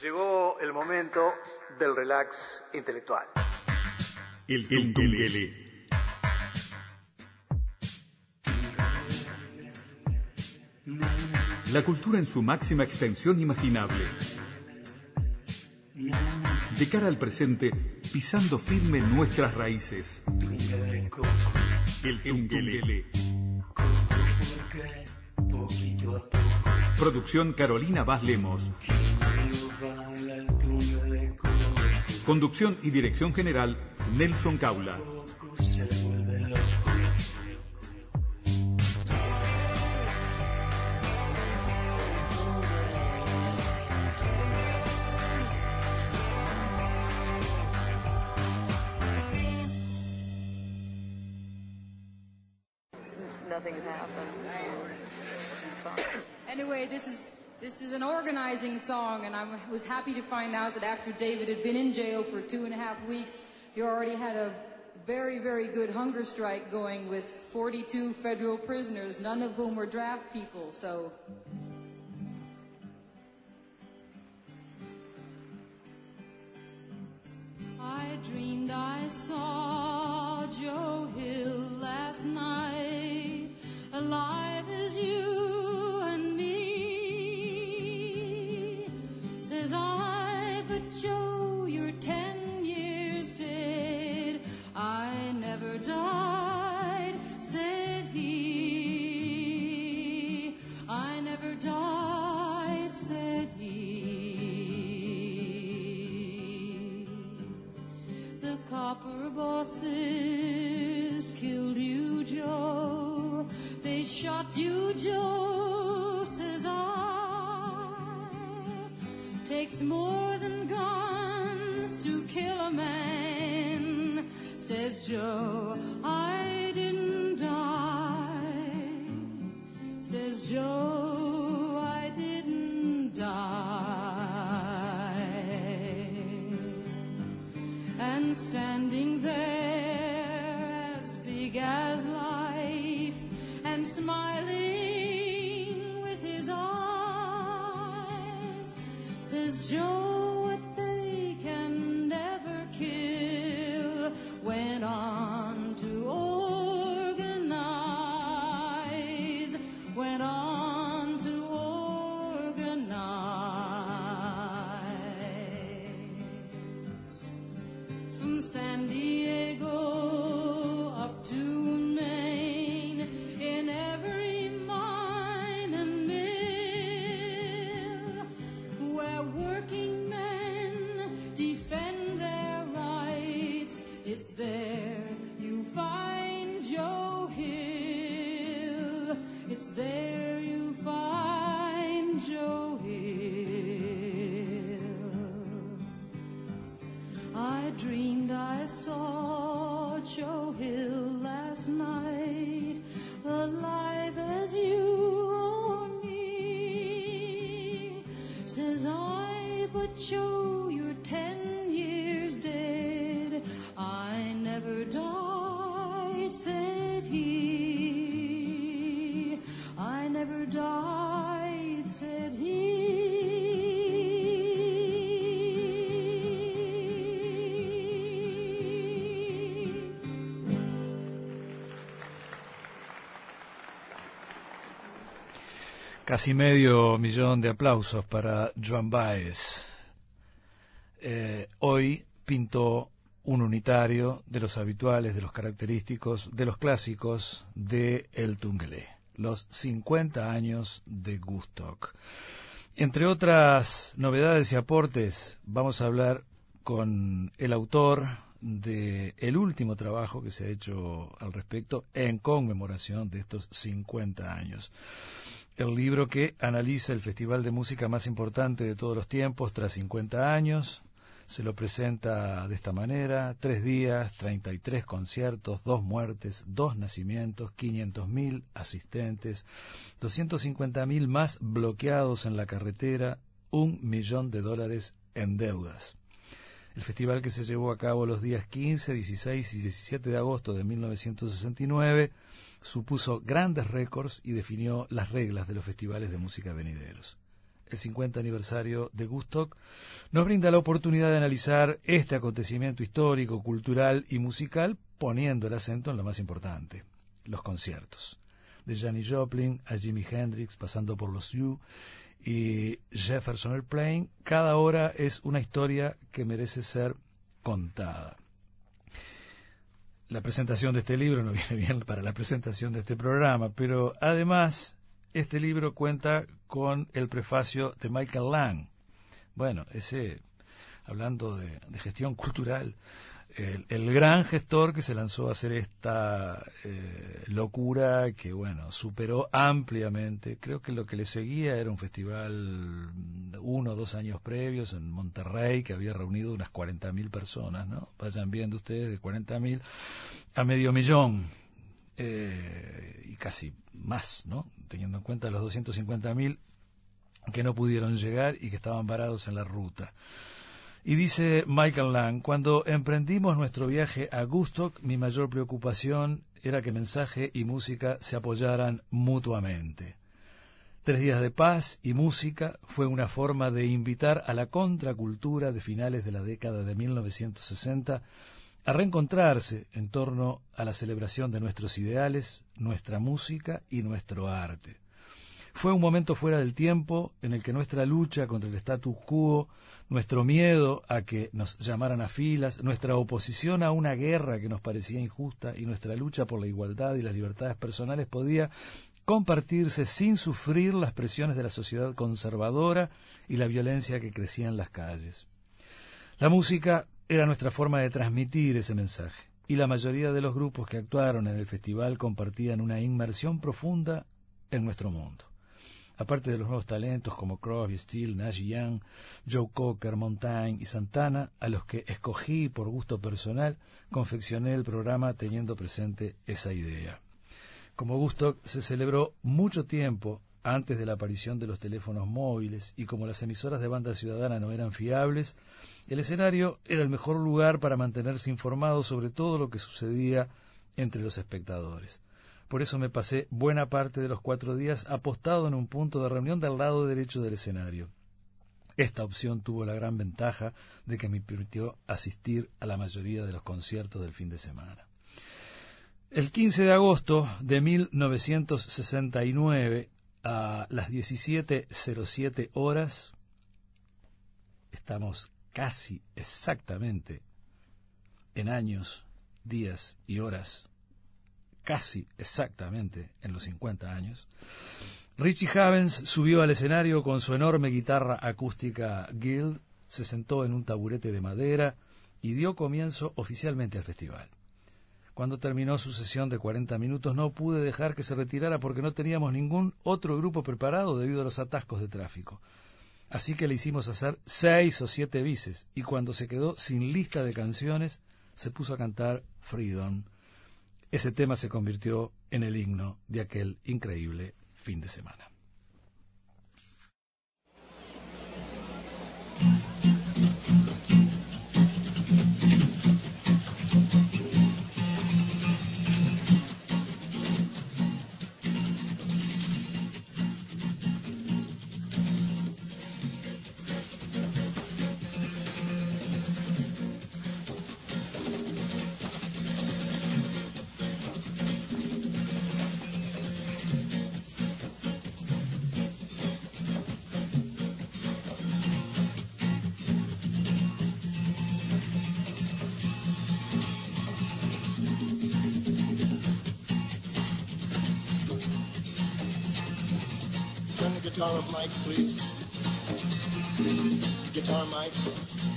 Llegó el momento del relax intelectual. El Tungele. La cultura en su máxima extensión imaginable. De cara al presente, pisando firme nuestras raíces. El Tungele. Producción Carolina Vaz Lemos. Conducción y dirección general, Nelson Caula. Find out that after David had been in jail for two and a half weeks, he already had a very, very good hunger strike going with 42 federal prisoners, none of whom were draft people. So. I dreamed I saw Joe Hill last night, alive as you Takes more than guns to kill a man, says Joe. I didn't die, says Joe. I didn't die and standing there as big as life and smiling says Joe Casi medio millón de aplausos para Joan Baez. Eh, hoy pintó un unitario de los habituales, de los característicos, de los clásicos de El Tungelé, los 50 años de Gustock. Entre otras novedades y aportes, vamos a hablar con el autor de el último trabajo que se ha hecho al respecto en conmemoración de estos 50 años. El libro que analiza el festival de música más importante de todos los tiempos tras 50 años. Se lo presenta de esta manera, tres días, 33 conciertos, dos muertes, dos nacimientos, 500.000 asistentes, 250.000 más bloqueados en la carretera, un millón de dólares en deudas. El festival que se llevó a cabo los días 15, 16 y 17 de agosto de 1969 supuso grandes récords y definió las reglas de los festivales de música venideros. El 50 aniversario de Gustock nos brinda la oportunidad de analizar este acontecimiento histórico, cultural y musical, poniendo el acento en lo más importante, los conciertos. De Janis Joplin a Jimi Hendrix, pasando por los You y Jefferson Airplane, cada hora es una historia que merece ser contada. La presentación de este libro no viene bien para la presentación de este programa, pero además este libro cuenta con el prefacio de Michael Lang. Bueno, ese, hablando de, de gestión cultural, el, gran gestor que se lanzó a hacer esta eh, locura que, bueno, superó ampliamente. Creo que lo que le seguía era un festival uno o dos años previos en Monterrey que había reunido unas 40.000 personas, ¿no? Vayan viendo ustedes de 40.000 a medio millón eh, y casi más, ¿no? Teniendo en cuenta los 250.000 que no pudieron llegar y que estaban varados en la ruta. Y dice Michael Lang, cuando emprendimos nuestro viaje a Gustock, mi mayor preocupación era que mensaje y música se apoyaran mutuamente. Tres días de paz y música fue una forma de invitar a la contracultura de finales de la década de 1960 a reencontrarse en torno a la celebración de nuestros ideales, nuestra música y nuestro arte. Fue un momento fuera del tiempo en el que nuestra lucha contra el status quo, nuestro miedo a que nos llamaran a filas, nuestra oposición a una guerra que nos parecía injusta y nuestra lucha por la igualdad y las libertades personales podía compartirse sin sufrir las presiones de la sociedad conservadora y la violencia que crecía en las calles. La música era nuestra forma de transmitir ese mensaje, y la mayoría de los grupos que actuaron en el festival compartían una inmersión profunda en nuestro mundo aparte de los nuevos talentos como Crosby, Steele, Nash Young, Joe Cocker, Montaigne y Santana, a los que escogí por gusto personal, confeccioné el programa teniendo presente esa idea. Como gusto se celebró mucho tiempo antes de la aparición de los teléfonos móviles y como las emisoras de banda ciudadana no eran fiables, el escenario era el mejor lugar para mantenerse informado sobre todo lo que sucedía entre los espectadores. Por eso me pasé buena parte de los cuatro días apostado en un punto de reunión del lado derecho del escenario. Esta opción tuvo la gran ventaja de que me permitió asistir a la mayoría de los conciertos del fin de semana. El 15 de agosto de 1969, a las 17.07 horas, estamos casi exactamente en años, días y horas casi exactamente en los 50 años, Richie Havens subió al escenario con su enorme guitarra acústica Guild, se sentó en un taburete de madera y dio comienzo oficialmente al festival. Cuando terminó su sesión de 40 minutos no pude dejar que se retirara porque no teníamos ningún otro grupo preparado debido a los atascos de tráfico. Así que le hicimos hacer seis o siete bices y cuando se quedó sin lista de canciones se puso a cantar Freedom ese tema se convirtió en el himno de aquel increíble fin de semana. guitar mic, please. Guitar mic.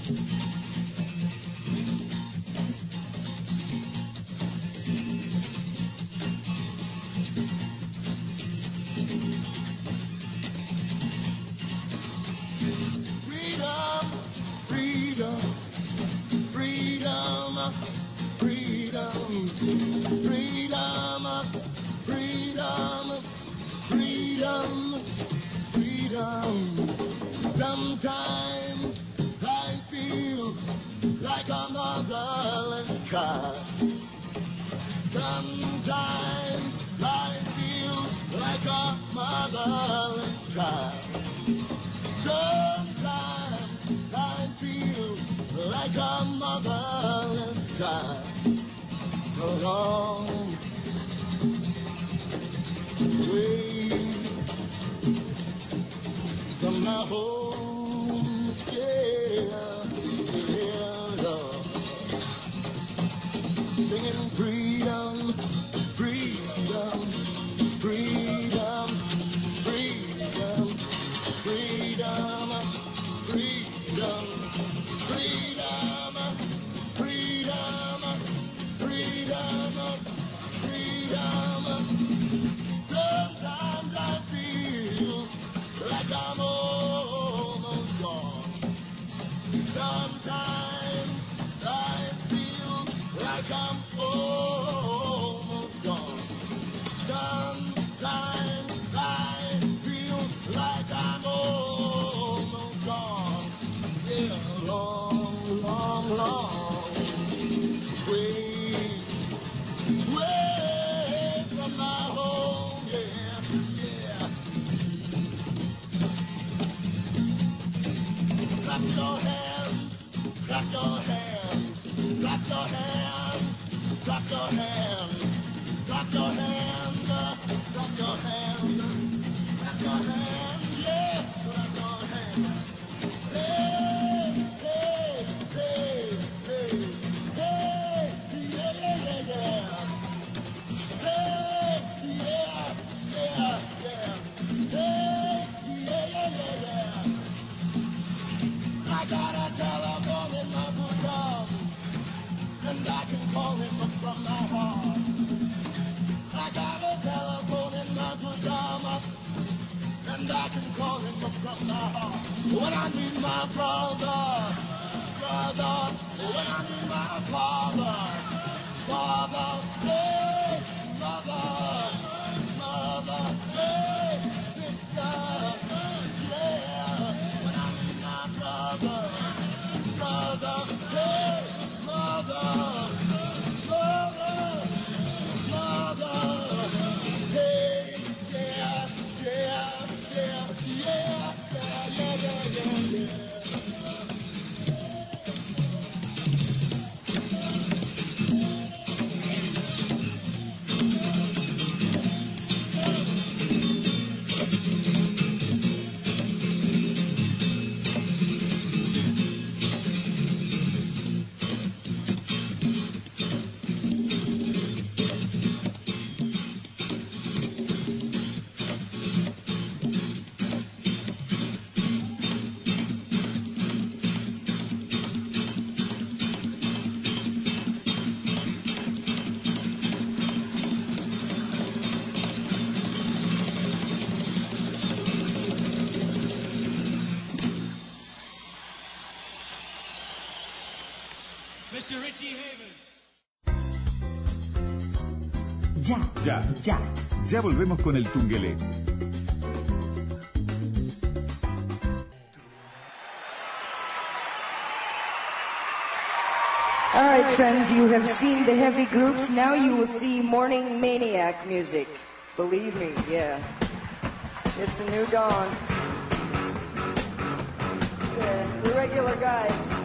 come, mother, and cry. Go on. Clap your hands, clap your hands, clap your hands. and I can call him up from my heart. When I need my brother, brother, when I need my father, father. ya. Ya volvemos con el Tungelé. All right, friends, you have seen the heavy groups. Now you will see morning maniac music. Believe me, yeah. It's the new dawn. The regular guys.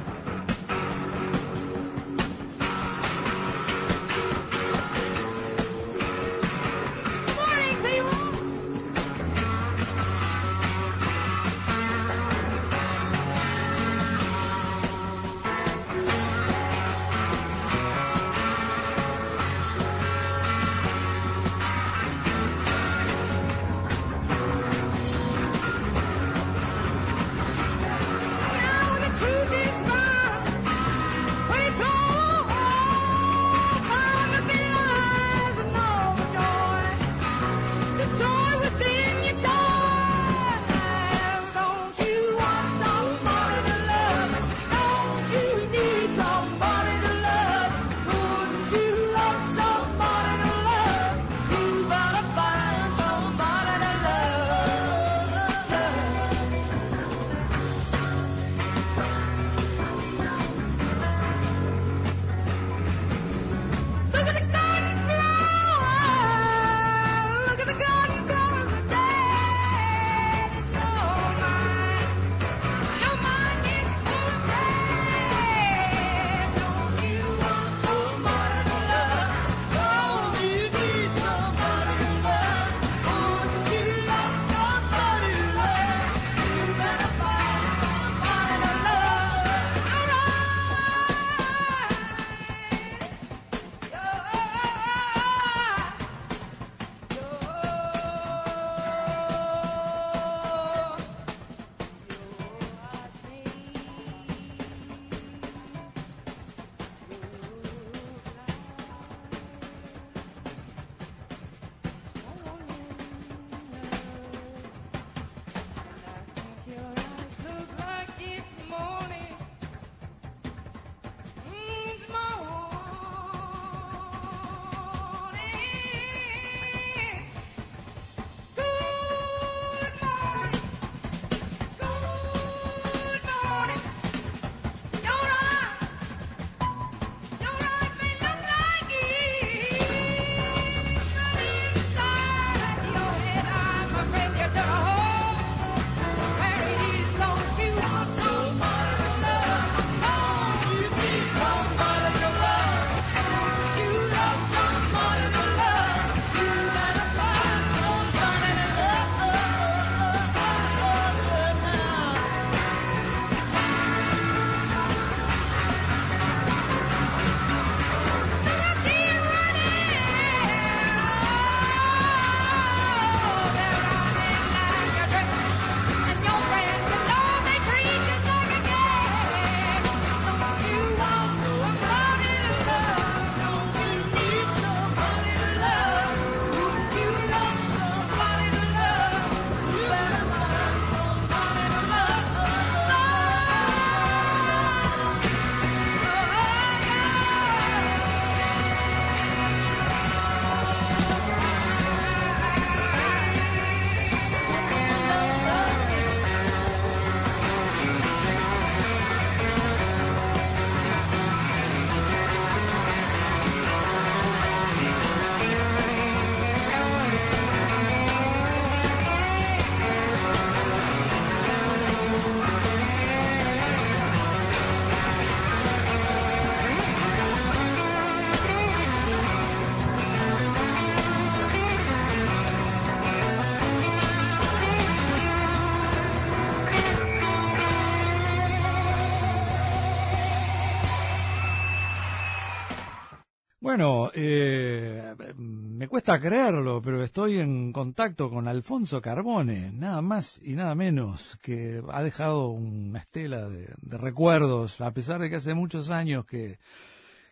Eh, me cuesta creerlo, pero estoy en contacto con Alfonso Carbone, nada más y nada menos, que ha dejado una estela de, de recuerdos, a pesar de que hace muchos años que,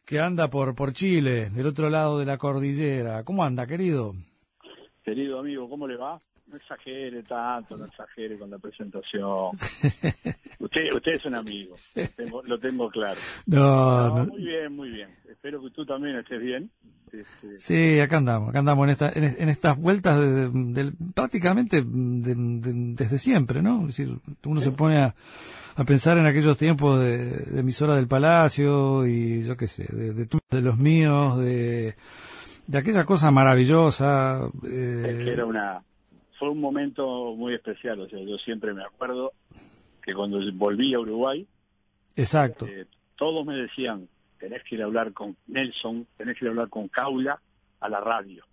que anda por, por Chile, del otro lado de la cordillera. ¿Cómo anda, querido? Querido amigo, ¿cómo le va? No exagere tanto, no exagere con la presentación. usted, usted es un amigo, lo tengo, lo tengo claro. No, No, no. muy bien, muy bien. Espero que tú también estés bien. Este, Sí, acá andamos, acá andamos en, esta, en, en estas vueltas de, de- prácticamente de- de- desde siempre, ¿no? Es decir, uno se pone a, a pensar en aquellos tiempos de, emisora del Palacio y yo qué sé, de, de, los míos, de, de aquella cosa maravillosa. eh, es que era una, fue un momento muy especial. O sea, yo siempre me acuerdo que cuando volví a Uruguay, exacto. eh, todos me decían, tenés que ir a hablar con Nelson, tenés que ir a hablar con Caula a la radio.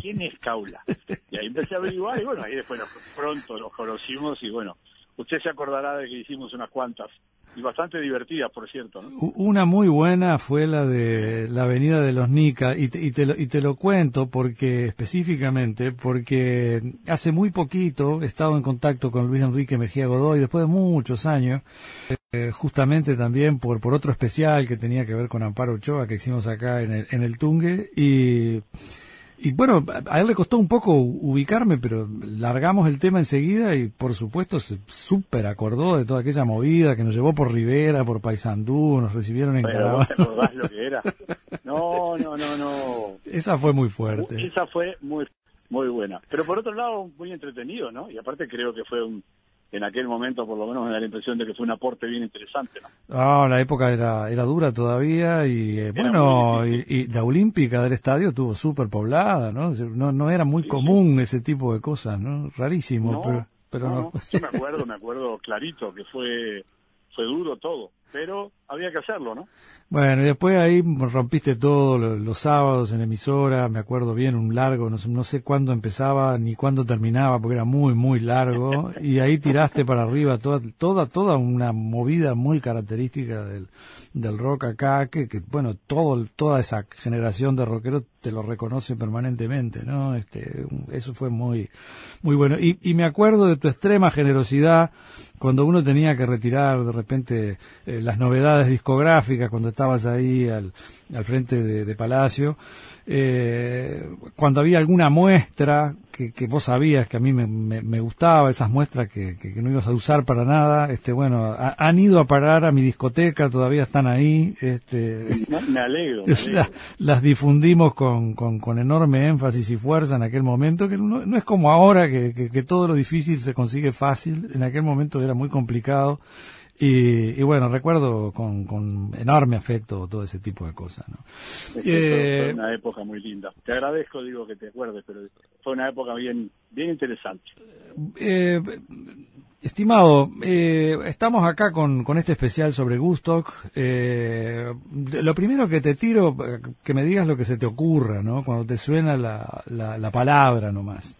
¿Quién es Caula? Y ahí empecé a averiguar y bueno, ahí después nos- pronto nos conocimos y bueno, usted se acordará de que hicimos unas cuantas y bastante divertidas, por cierto, ¿no? Una muy buena fue la de la Avenida de los Nica y te, y te lo, y te lo cuento porque específicamente porque hace muy poquito he estado en contacto con Luis Enrique Mejía Godoy después de muchos años eh, justamente también por por otro especial que tenía que ver con Amparo Ochoa que hicimos acá en el, en el Tungue y y bueno, a él le costó un poco ubicarme, pero largamos el tema enseguida y por supuesto se súper acordó de toda aquella movida que nos llevó por Rivera, por Paysandú, nos recibieron en lo que era. No, no, no, no. Esa fue muy fuerte. Esa fue muy muy buena. Pero por otro lado, muy entretenido, ¿no? Y aparte creo que fue un, en aquel momento por lo menos me da la impresión de que fue un aporte bien interesante, ¿no? Ah, la época era, era dura todavía y eh, bueno, y, y la olímpica del estadio estuvo súper poblada, ¿no? No, no era muy común ese tipo de cosas, ¿no? Rarísimo, No, pero, pero no. Sí, me acuerdo, me acuerdo clarito que fue fue duro todo, pero había que hacerlo, ¿no? Bueno, y después ahí rompiste todo lo- los sábados en emisora, me acuerdo bien, un largo, no sé, no sé cuándo empezaba ni cuándo terminaba, porque era muy, muy largo, y ahí tiraste para arriba toda, toda, toda una movida muy característica del, del rock acá, que, que bueno, todo, toda esa generación de rockeros te lo reconoce permanentemente, ¿no? Este, eso fue muy, muy bueno. Y, y me acuerdo de tu extrema generosidad cuando uno tenía que retirar de repente eh, las novedades discográficas, cuando estabas ahí al, al frente de, de Palacio, eh, cuando había alguna muestra que, que vos sabías que a mí me, me- me gustaba, esas muestras que, que- que no ibas a usar para nada, este bueno, ha- han ido a parar a mi discoteca, todavía están ahí, este, Me, alegro, me alegro. la- las difundimos con, con, con enorme énfasis y fuerza en aquel momento, que no, no es como ahora que, que, que todo lo difícil se consigue fácil, en aquel momento era muy complicado. Y, y bueno, recuerdo con, con enorme afecto todo ese tipo de cosas. ¿no? Es Eh, fue una época muy linda. Te agradezco, digo, que te acuerdes, pero fue una época bien bien interesante. Eh, estimado, eh, estamos acá con, con este especial sobre Gustock. Eh, lo primero que te tiro, que me digas lo que se te ocurra, ¿no? Cuando te suena la, la, la palabra nomás.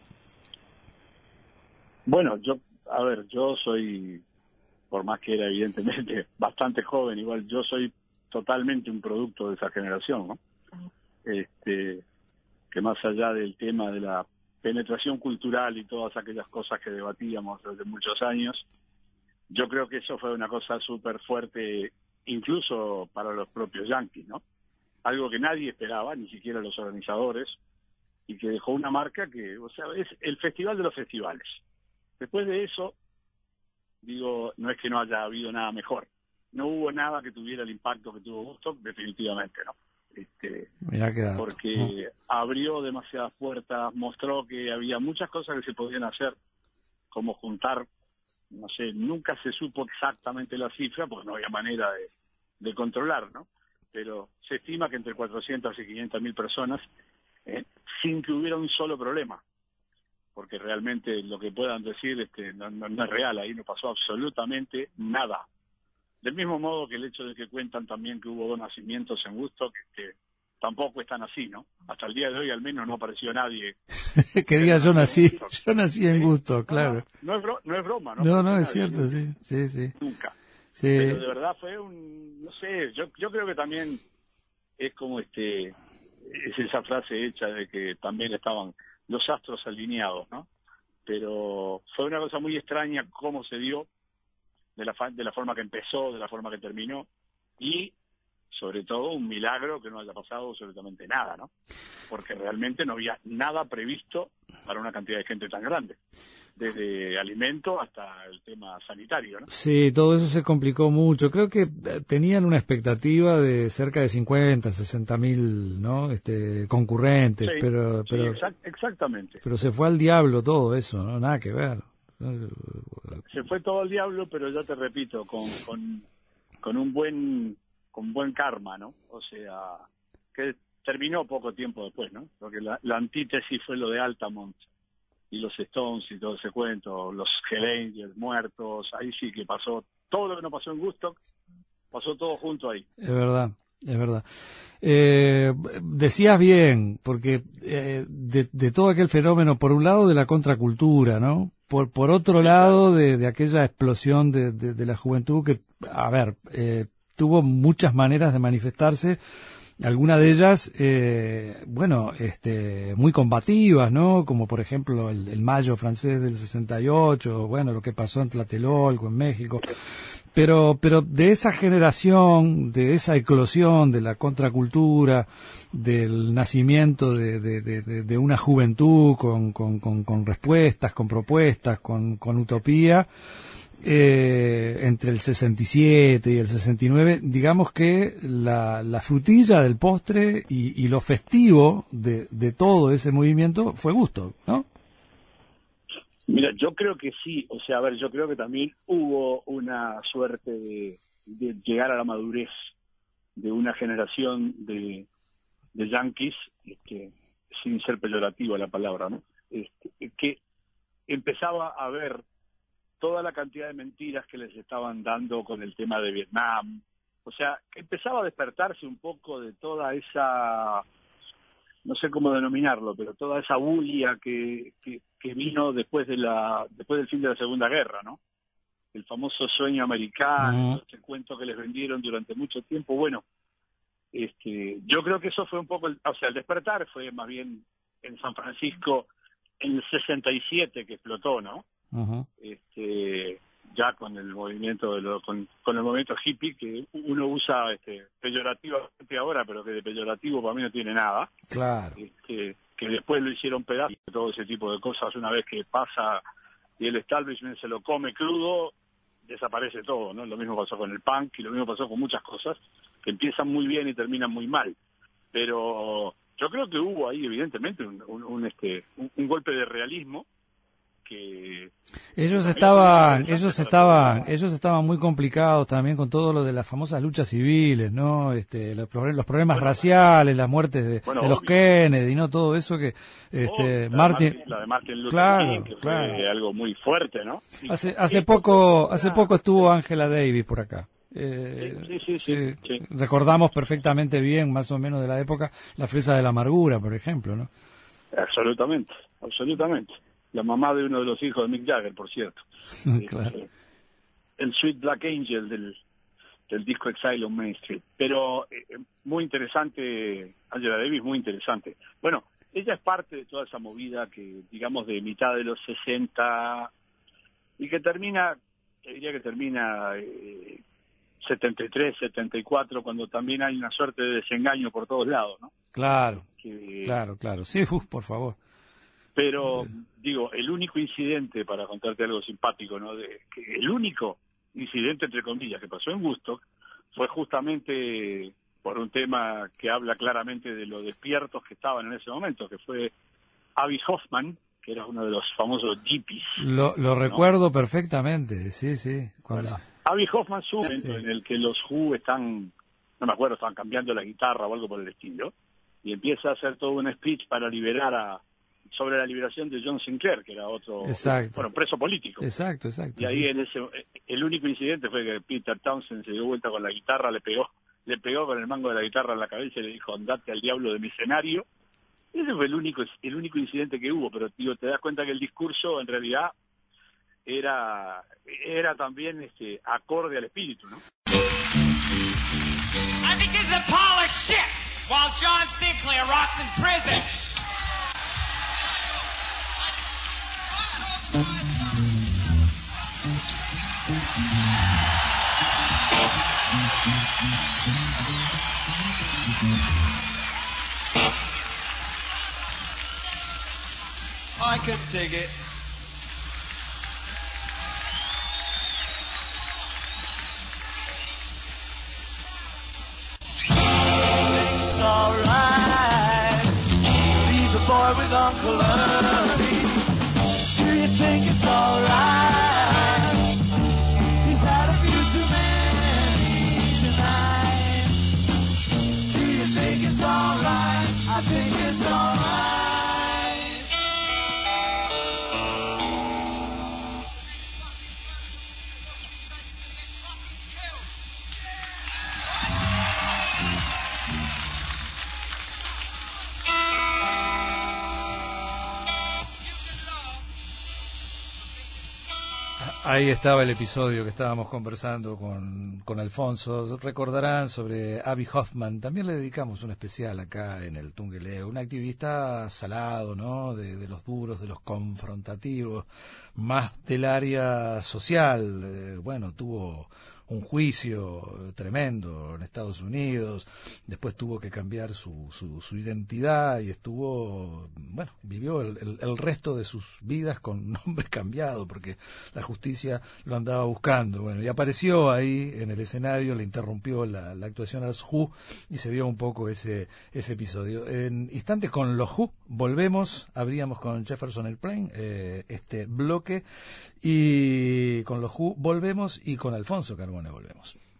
Bueno, yo, a ver, yo soy, por más que era evidentemente bastante joven, igual yo soy totalmente un producto de esa generación, ¿no? Este, que más allá del tema de la penetración cultural y todas aquellas cosas que debatíamos desde muchos años, yo creo que eso fue una cosa súper fuerte, incluso para los propios yankees, ¿no? Algo que nadie esperaba, ni siquiera los organizadores, y que dejó una marca que, o sea, es el festival de los festivales. Después de eso, digo, no es que no haya habido nada mejor. No hubo nada que tuviera el impacto que tuvo Gusto, definitivamente no. Este, porque abrió demasiadas puertas, mostró que había muchas cosas que se podían hacer, como juntar, no sé, nunca se supo exactamente la cifra, porque no había manera de, de controlar, ¿no? Pero se estima que entre 400 y 500 mil personas, eh, sin que hubiera un solo problema, porque realmente lo que puedan decir este, no, no- no es real, ahí no pasó absolutamente nada. Del mismo modo que el hecho de que cuentan también que hubo dos nacimientos en Gusto, que, que tampoco están así, ¿no? Hasta el día de hoy al menos no apareció nadie. que diga yo nací, yo nací en gusto, claro. No, es, bro- no es broma, ¿no? No, no, es cierto, sí, sí, sí. Nunca. Sí, Pero de verdad fue un, no sé, yo, yo creo que también es como este es esa frase hecha de que también estaban los astros alineados, ¿no? Pero fue una cosa muy extraña cómo se dio, de la, de la forma que empezó, de la forma que terminó, y sobre todo un milagro que no haya pasado absolutamente nada, ¿no? Porque realmente no había nada previsto para una cantidad de gente tan grande, desde alimento hasta el tema sanitario, ¿no? Sí, todo eso se complicó mucho. Creo que eh, tenían una expectativa de cerca de 50, 60 mil, ¿no? Este, concurrentes, Sí, pero, sí, pero, exact- exactamente. pero se fue al diablo todo eso, ¿no? Nada que ver. Se fue todo al diablo, pero ya te repito, con, con, un buen con buen karma, ¿no? O sea, que terminó poco tiempo después, ¿no? Porque la, antítesis fue lo de Altamont y los Stones y todo ese cuento, los Hell muertos, ahí sí que pasó todo lo que no pasó en Gusto, pasó todo junto ahí. Es verdad, es verdad. Eh, decías bien, porque eh, de, de todo aquel fenómeno, por un lado de la contracultura, ¿no? Por, por otro lado de, de aquella explosión de, de, de la juventud que, a ver, eh, tuvo muchas maneras de manifestarse, algunas de ellas, eh, bueno, este, muy combativas, ¿no? Como por ejemplo el, el mayo francés del 68, bueno, lo que pasó en Tlatelolco, en México. Pero, pero de esa generación, de esa eclosión de la contracultura, del nacimiento de, de, de, de- una juventud con, con, con, con respuestas, con propuestas, con, con utopía, eh, entre el 67 y el 69, digamos que la, la frutilla del postre y, y lo festivo de, de todo ese movimiento fue gusto, ¿no? Mira, yo creo que sí, o sea, a ver, yo creo que también hubo una suerte de, de llegar a la madurez de una generación de, de yanquis, este, sin ser peyorativa la palabra, ¿no? Este, que empezaba a ver toda la cantidad de mentiras que les estaban dando con el tema de Vietnam, o sea, empezaba a despertarse un poco de toda esa no sé cómo denominarlo, pero toda esa bulia que, que, que vino después de la después del fin de la Segunda Guerra, ¿no? El famoso sueño americano, este cuento que les vendieron durante mucho tiempo. Bueno, este, yo creo que eso fue un poco, el, o sea, el despertar fue más bien en San Francisco en el 67 que explotó, ¿no? Ujú. este ya con el movimiento de lo, con, con el movimiento hippie que uno usa este peyorativamente ahora pero que de peyorativo para mí no tiene nada. Claro. este, que después lo hicieron pedazos todo ese tipo de cosas. Una vez que pasa y el establishment se lo come crudo desaparece todo no lo mismo pasó con el punk y lo mismo pasó con muchas cosas que empiezan muy bien y terminan muy mal. Pero yo creo que hubo ahí evidentemente un, un- un, este un- un golpe de realismo que Ellos estaban, ellos estaban, ellos estaban muy complicados también con todo lo de las famosas luchas civiles, ¿no? Este, los, proble- los problemas raciales, las muertes de, Bueno, de los. Kennedy, ¿no? Todo eso que, este, Oh, la de Martin, la de Martin Luther Claro, King, que claro. fue algo muy fuerte, ¿no? hace, hace poco, hace poco estuvo Angela Davis por acá. Eh, Sí, sí, sí, sí. Recordamos perfectamente bien, más o menos de la época, la fresa de la amargura, por ejemplo, ¿no? Absolutamente, absolutamente. La mamá de uno de los hijos de Mick Jagger, por cierto. claro. Este, el Sweet Black Angel del, del disco Exile on Main Street. Pero eh, muy interesante, Angela Davis, muy interesante. Bueno, ella es parte de toda esa movida que, digamos, de mitad de los 60 y que termina, te diría que termina eh, 73, 74, cuando también hay una suerte de desengaño por todos lados, ¿no? Claro, Que- claro, claro. Sí, uf, por favor. Pero, digo, el único incidente, para contarte algo simpático, ¿no? De, que el único incidente, entre comillas, que pasó en Woodstock fue justamente por un tema que habla claramente de lo despiertos que estaban en ese momento, que fue Avi Hoffman, que era uno de los famosos hippies. Lo, lo recuerdo perfectamente, sí, sí. Cuando, Avi Hoffman su momento en el que los Who están, no me acuerdo, estaban cambiando la guitarra o algo por el estilo, y empieza a hacer todo un speech para liberar a sobre la liberación de John Sinclair, que era otro, Exacto. bueno, preso político. Exacto, exacto. Y ahí sí. en ese, el único incidente fue que Peter Townsend se dio vuelta con la guitarra, le pegó, le pegó con el mango de la guitarra en la cabeza y le dijo, andate al diablo de mi escenario. Ese fue el único, el único incidente que hubo, pero tío, te das cuenta que el discurso en realidad era, era también este acorde al espíritu, ¿no? I think this is a pile of shit. while John Sinclair rots in prison. I could dig it. It's alright. Leave the boy with Uncle. Ahí estaba el episodio que estábamos conversando con, con Alfonso. Recordarán sobre Abby Hoffman. También le dedicamos un especial acá en el Tungeleo. Un activista salado, ¿no? De, de los duros, de los confrontativos, más del área social. Eh, bueno, tuvo un juicio tremendo en Estados Unidos, después tuvo que cambiar su, su, su identidad y estuvo, bueno, vivió el, el, el, resto de sus vidas con nombre cambiado porque la justicia lo andaba buscando. Bueno, y apareció ahí en el escenario, le interrumpió la, la actuación a los Who y se dio un poco ese, ese episodio. En instantes con los Who volvemos, abríamos con Jefferson Airplane eh, este bloque y con los Who volvemos y con Alfonso Carbone volvemos.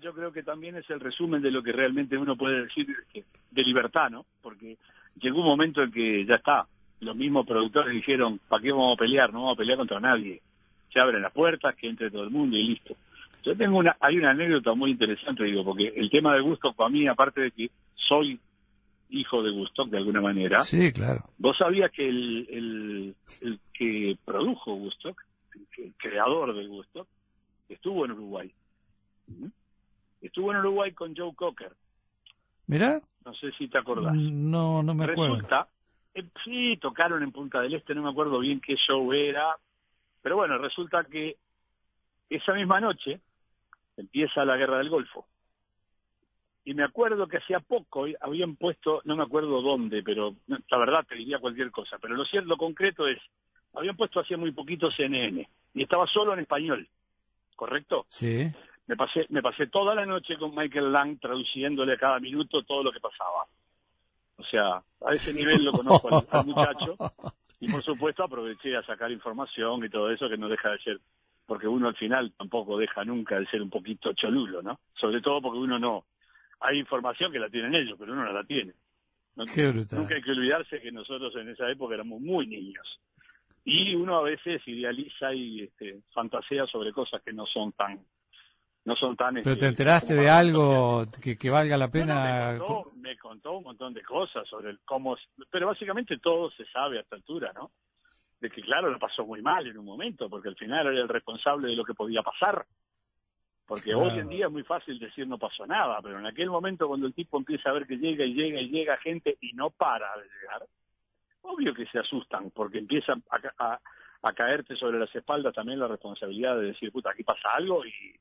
Yo creo que también es el resumen de lo que realmente uno puede decir de libertad, ¿no? Porque llegó un momento en que ya está. Los mismos productores dijeron, ¿para qué vamos a pelear? No vamos a pelear contra nadie. Se abren las puertas, que entre todo el mundo y listo. Yo tengo una, hay una anécdota muy interesante, digo, porque el tema de Gusto para mí, aparte de que soy hijo de Gusto de alguna manera, Sí, claro. vos sabías que el, el, el que produjo Gusto, el, creador de Gusto, estuvo en Uruguay. Estuvo en Uruguay con Joe Cocker. ¿Mirá? No sé si te acordás. No, no me acuerdo. Resulta, eh, sí, tocaron en Punta del Este, no me acuerdo bien qué show era, pero bueno, resulta que esa misma noche empieza la guerra del Golfo. Y me acuerdo que hacía poco habían puesto, no me acuerdo dónde, pero la verdad te diría cualquier cosa, pero lo cierto, lo concreto es, habían puesto hacía muy poquito CNN y estaba solo en español, ¿correcto? Sí. Me pasé, me pasé toda la noche con Michael Lang traduciéndole a cada minuto todo lo que pasaba. O sea, a ese nivel lo conozco al, al muchacho. Y por supuesto aproveché a sacar información y todo eso que no deja de ser, porque uno al final tampoco deja nunca de ser un poquito cholulo, ¿no? Sobre todo porque uno no, hay información que la tienen ellos, pero uno no la tiene. No- Qué brutal. Nunca hay que olvidarse que nosotros en esa época éramos muy niños. Y uno a veces idealiza y este, fantasea sobre cosas que no son tan no son tan Pero te enteraste de algo que, que valga la no, no, pena. me, contó, me contó un montón de cosas sobre el cómo, pero básicamente todo se sabe a esta altura, ¿no? De que claro, lo pasó muy mal en un momento, porque al final era el responsable de lo que podía pasar. Porque Claro. hoy en día es muy fácil decir no pasó nada, pero en aquel momento cuando el tipo empieza a ver que llega y llega y llega gente y no para de llegar, obvio que se asustan, porque empiezan a, a, a caerte sobre las espaldas también la responsabilidad de decir, puta, aquí pasa algo y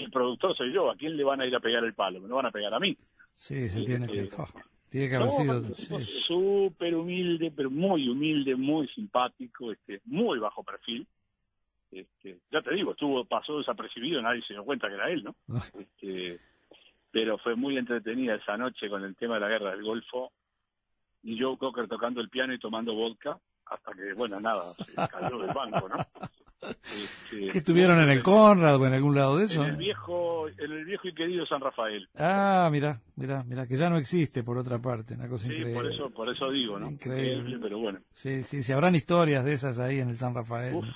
el productor soy yo, ¿a quién le van a ir a pegar el palo? Me lo van a pegar a mí. Sí, se tiene que. fa, tiene que haber No, sido. sí. súper humilde, pero muy humilde, muy simpático, este, muy bajo perfil. Este, ya te digo, estuvo, pasó desapercibido, nadie se dio cuenta que era él, ¿no? Este, pero fue muy entretenida esa noche con el tema de la guerra del Golfo y Joe Cocker tocando el piano y tomando vodka hasta que, bueno, nada, se cayó del banco, ¿no? Este, ¿Qué estuvieron en el Conrad o en algún lado de eso? En el viejo, en el viejo y querido San Rafael. Ah, mira, mira, mira, que ya no existe por otra parte, una cosa Sí, increíble. por eso, por eso digo, ¿no? Increíble. pero bueno. Sí, sí, sí, habrán historias de esas ahí en el San Rafael. Uf,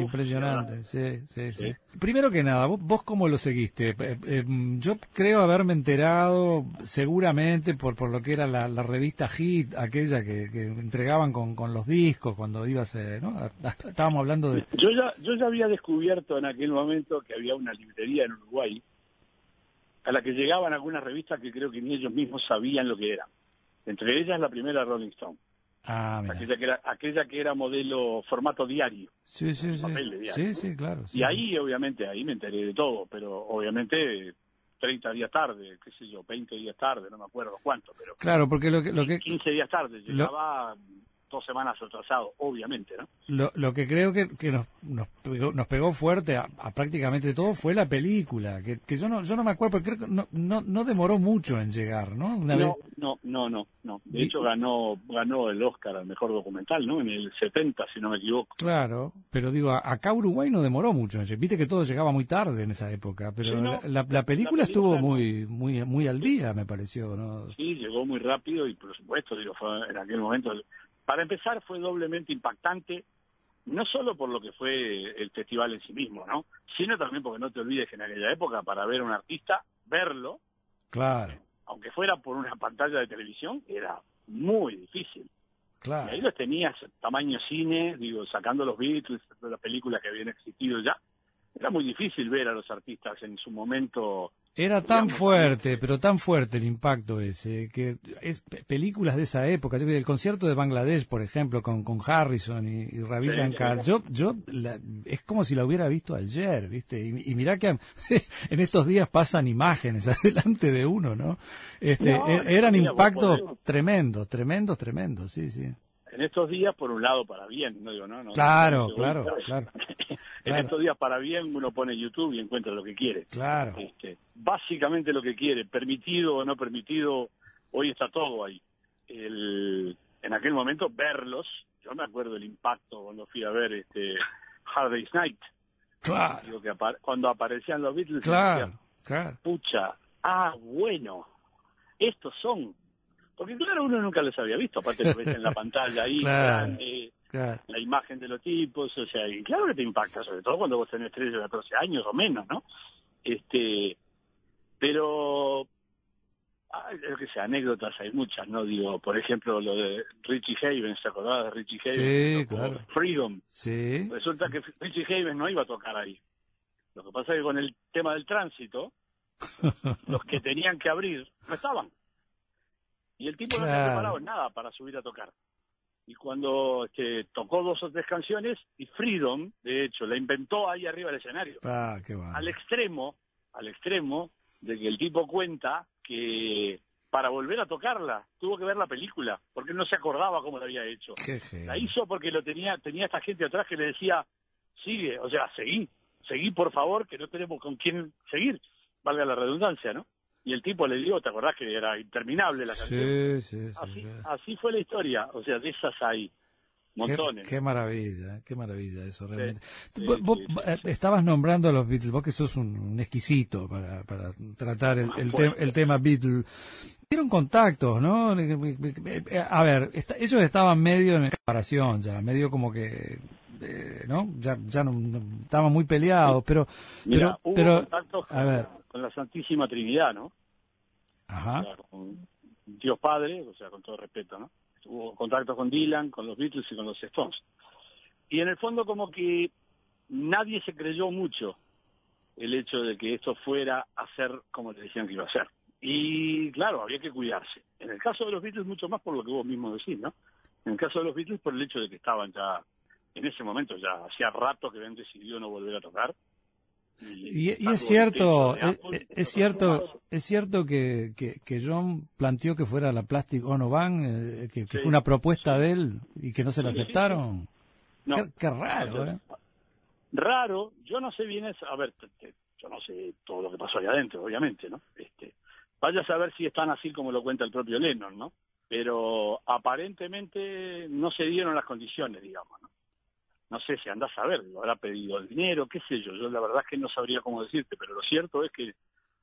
Impresionante, sí, sí, sí, sí. Primero que nada, ¿vos, vos cómo lo seguiste? Eh, eh, yo creo haberme enterado seguramente por, por lo que era la, la revista Hit, aquella que, que entregaban con, con los discos cuando ibas, eh, ¿no? A- a- Estábamos hablando de... Yo ya, yo ya había descubierto en aquel momento que había una librería en Uruguay a la que llegaban algunas revistas que creo que ni ellos mismos sabían lo que eran. Entre ellas la primera Rolling Stone, Ah, aquella que era, aquella que era modelo formato diario. Sí, sí, sí. papel de diario. Sí, sí, claro. sí, Y sí. ahí, obviamente, ahí me enteré de todo, pero obviamente 30 días tarde, qué sé yo, 20 días tarde, no me acuerdo cuánto, pero Claro, porque lo que, lo que, 15 días tarde, llegaba dos semanas atrasado, obviamente, ¿no? Lo, lo que creo que, que nos, nos, pegó, nos pegó fuerte a, a prácticamente todo fue la película, que, que yo no yo no me acuerdo, pero creo que no, no, no demoró mucho en llegar, ¿no? Una no, vez, no, no, no, no. De hecho ganó ganó el Oscar al mejor documental, ¿no? En el 70, si no me equivoco. claro, pero digo, acá Uruguay no demoró mucho. Viste que todo llegaba muy tarde en esa época, pero Sí, no, la, la- la la película estuvo muy muy muy al día, me pareció, ¿no? Sí, llegó muy rápido y por supuesto, digo, fue en aquel momento. Para empezar, fue doblemente impactante, no solo por lo que fue el festival en sí mismo, ¿no? Sino también porque no te olvides que en aquella época, para ver a un artista, verlo, Claro, aunque fuera por una pantalla de televisión, era muy difícil. Y claro. ahí los tenías tamaño cine, digo, sacando los Beatles, las películas que habían existido ya. Era muy difícil ver a los artistas en su momento. Era tan digamos, fuerte, pero tan fuerte el impacto ese, que es pe- películas de esa época, yo, el concierto de Bangladesh, por ejemplo, con, con Harrison y, y Ravi Sí, Shankar, yo, yo la- es como si la hubiera visto ayer, ¿viste? Y, y mirá que en estos días pasan imágenes adelante de uno, ¿no? Este, No, e- eran impactos tremendos, tremendos, tremendos, sí, sí. En estos días, por un lado, para bien, no digo, no, no. Claro, no, claro, claro. En Claro. estos días, para bien, uno pone YouTube y encuentra lo que quiere. Claro. Este, básicamente lo que quiere, permitido o no permitido, hoy está todo ahí. El, en aquel momento, verlos, yo me acuerdo el impacto cuando fui a ver este Hard Day's Night. Claro. Digo que apa- cuando aparecían los Beatles, Claro, decía, claro. pucha, ah, bueno, estos son. Porque claro, uno nunca los había visto, aparte lo ves en la pantalla ahí, Claro. grande, claro. la imagen de los tipos, o sea, y claro que te impacta, sobre todo cuando vos tenés 13 o 14 años o menos, ¿no? Este, pero, ah, yo que sé, anécdotas hay muchas, ¿no? Digo, por ejemplo, lo de Richie Havens, ¿se acordaba de Richie Havens? Sí, claro. Freedom. Sí. Resulta que Richie Havens no iba a tocar ahí. Lo que pasa es que con el tema del tránsito, los que tenían que abrir no estaban. Y el tipo no había Claro. preparado nada para subir a tocar. Y cuando este, tocó dos o tres canciones, y Freedom, de hecho, la inventó ahí arriba del escenario. Ah, qué va. Al extremo, al extremo de que el tipo cuenta que para volver a tocarla tuvo que ver la película, porque no se acordaba cómo la había hecho. Qué. La hizo porque lo tenía, tenía esta gente atrás que le decía, sigue, o sea, seguí, seguí por favor, que no tenemos con quién seguir, valga la redundancia, ¿no? Y el tipo le dio, ¿te acordás que era interminable la canción? Sí, sí, sí. Así, fue la historia, o sea, de esas hay montones. qué maravilla, qué maravilla eso realmente. sí, vos vos, sí, sí, eh, estabas nombrando a los Beatles, vos que sos un, un exquisito para, para tratar el, el, te- el tema Beatles. Tuvieron contactos, ¿no? Eh, A ver, ellos estaban medio en separación ya, medio como que, eh, ¿no? Ya, ya no, no- estaban muy peleados, pero, Mira, pero, hubo pero, contactos a ver, con la Santísima Trinidad, ¿no? ajá, O sea, con Dios Padre, o sea, con todo respeto, ¿no? Hubo contactos con Dylan, con los Beatles y con los Stones. Y en el fondo como que nadie se creyó mucho el hecho de que esto fuera a ser como le decían que iba a ser. Y claro, había que cuidarse. En el caso de los Beatles mucho más por lo que vos mismo decís, ¿no? En el caso de los Beatles por el hecho de que estaban ya, en ese momento ya hacía rato que habían decidido no volver a tocar. Y, y salvo es cierto, es, cierto, es cierto que, que, que John planteó que fuera la Plastic Ono Band, eh, que, que Sí, fue una propuesta sí. de él y que no se la aceptaron. No. Qué, qué raro, ¿eh? Raro, yo no sé bien, es, a ver, te- te- yo no sé todo lo que pasó ahí adentro, obviamente, ¿no? Este, vaya a saber si están así como lo cuenta el propio Lennon, ¿no? Pero aparentemente no se dieron las condiciones, digamos, ¿no? No sé si andás a ver, lo habrá pedido el dinero, qué sé yo, yo la verdad es que no sabría cómo decirte, pero lo cierto es que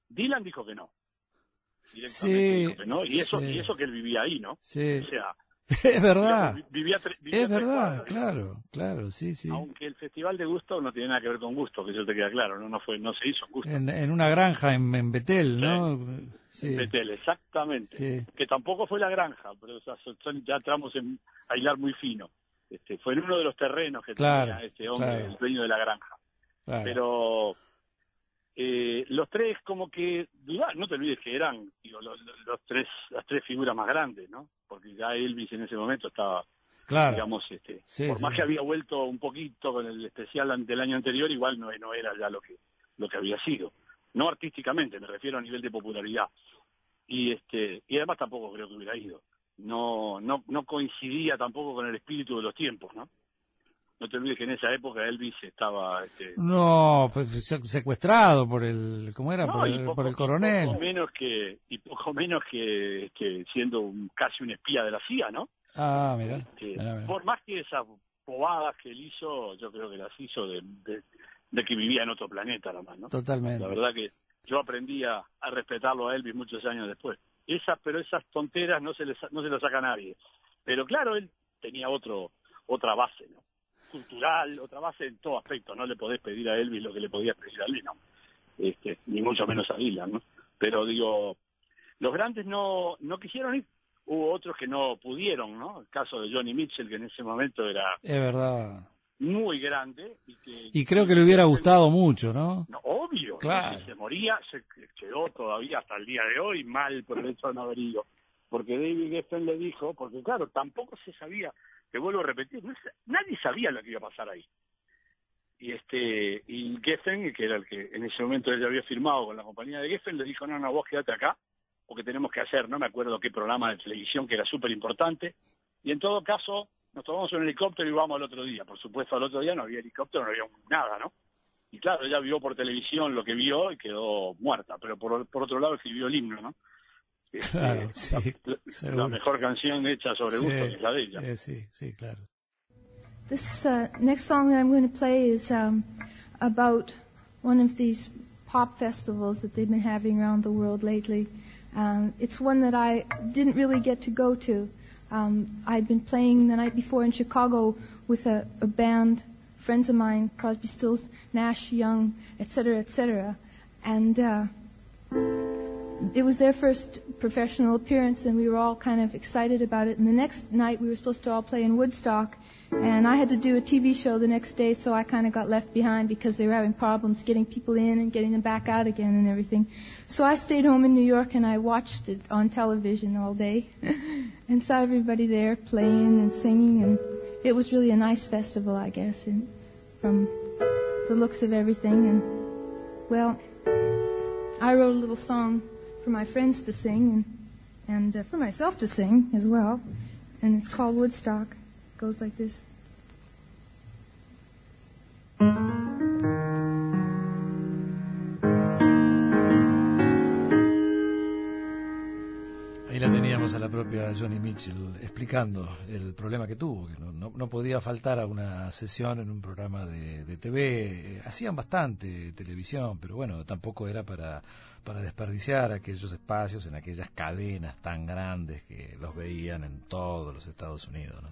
Dylan dijo que no. Directamente Sí, dijo que no, y eso, sí. y eso que él vivía ahí, ¿no? Sí, O sea, es verdad, vivía, es verdad, claro, claro, sí, sí. Aunque el Festival de Gusto no tiene nada que ver con gusto, que eso te queda claro, no, no fue, no se hizo en gusto. En, en una granja en, en Betel, ¿no? Sí, Betel, exactamente. Que tampoco fue la granja, pero o sea, son- son- ya entramos en a hilar muy fino. Este, fue en uno de los terrenos que Claro, tenía este hombre, claro. el dueño de la granja. claro. Pero eh, los tres como que dudaban, no te olvides que eran digo, los, los tres, las tres figuras más grandes, ¿no? Porque ya Elvis en ese momento estaba claro. digamos, este, Sí, por sí. más que había vuelto un poquito con el especial del año anterior, igual no, no era ya lo que, lo que había sido. No artísticamente, me refiero a nivel de popularidad. Y este, y además tampoco creo que hubiera ido. No, no, no coincidía tampoco con el espíritu de los tiempos, ¿no? No te olvides que en esa época Elvis estaba, este, No, pues, se- secuestrado por el, ¿cómo era? no, por, y el, poco- por el y coronel. poco menos que, y poco menos que, este, siendo un- casi un espía de la CIA, ¿no? Ah, mira. Este, por más que esas bobadas que él hizo, yo creo que las hizo de, de- de que vivía en otro planeta nomás, ¿no? Totalmente. La verdad que yo aprendí a, a respetarlo a Elvis muchos años después. Esas, pero esas tonteras no se les, no se lo saca nadie. Pero claro, él tenía otro, otra base, ¿no? Cultural, otra base en todo aspecto. No le podés pedir a Elvis lo que le podías pedir a Lennon. Este, ni mucho menos a Dylan, ¿no? Pero digo, los grandes no, no quisieron ir. Hubo otros que no pudieron, ¿no? El caso de Johnny Mitchell, que en ese momento era Es verdad. Muy grande. Y, que, Y creo que le hubiera gustado mucho, ¿no? No, obvio, Claro. se moría, se quedó todavía hasta el día de hoy mal por el hecho de no haber ido. Porque David Geffen le dijo, porque claro, tampoco se sabía, te vuelvo a repetir, no nadie sabía lo que iba a pasar ahí. Y este y Geffen, que era el que en ese momento él había firmado con la compañía de Geffen, le dijo, no, no, vos quédate acá, porque tenemos que hacer, no me acuerdo qué programa de televisión que era súper importante, y en todo caso nos tomamos un helicóptero y vamos al otro día. Por supuesto, al otro día no había helicóptero, no había nada, ¿no? Y claro, ella vio por televisión lo que vio y quedó muerta, pero por, por otro lado escribió el himno, ¿no? Este, Claro, sí, la, la mejor canción hecha sobre gusto Sí, es la de ella. eh, sí, sí, claro. This uh, next song that I'm going to play is um, about one of these pop festivals that they've been having around the world lately. Um, it's one that I didn't really get to go to. Um, I'd been playing the night before in Chicago with a, a band, friends of mine, Crosby, Stills, Nash, Young, etc., etc., and uh, it was their first professional appearance, and we were all kind of excited about it. And the next night, we were supposed to all play in Woodstock, and I had to do a TV show the next day, so I kind of got left behind because they were having problems getting people in and getting them back out again and everything. So I stayed home in New York and I watched it on television all day and saw everybody there playing and singing, and it was really a nice festival, I guess, and from the looks of everything. And well, I wrote a little song for my friends to sing and, and uh, for myself to sing as well, and it's called Woodstock. It goes like this. Propia Johnny Mitchell explicando el problema que tuvo, que no, no, podía faltar a una sesión en un programa de, de TV. Eh, Hacían bastante televisión, pero bueno, tampoco era para, para desperdiciar aquellos espacios en aquellas cadenas tan grandes que los veían en todos los Estados Unidos.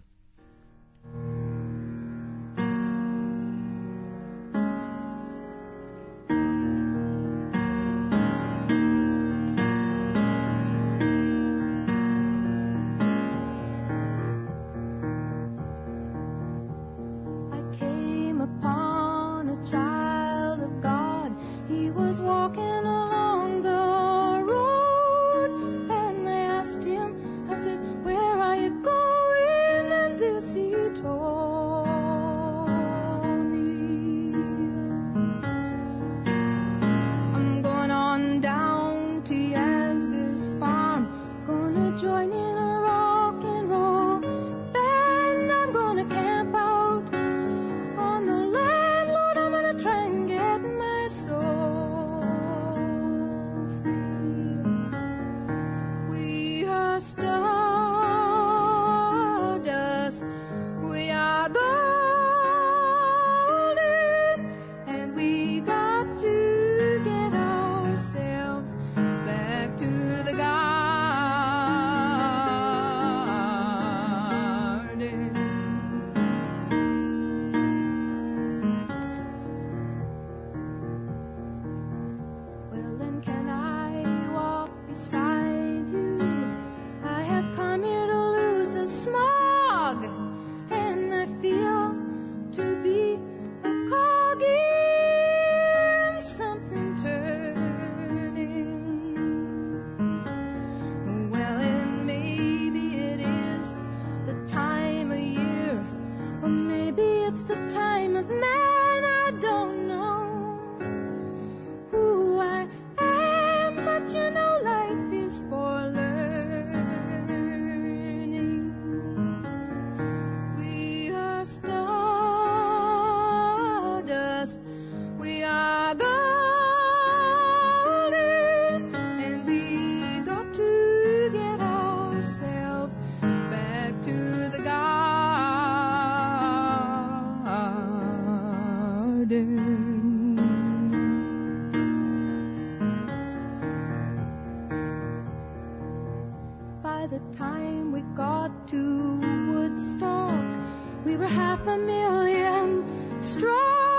Time we got to Woodstock, we were half a million strong,